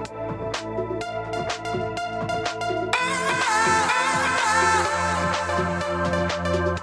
Oh, oh, oh, oh,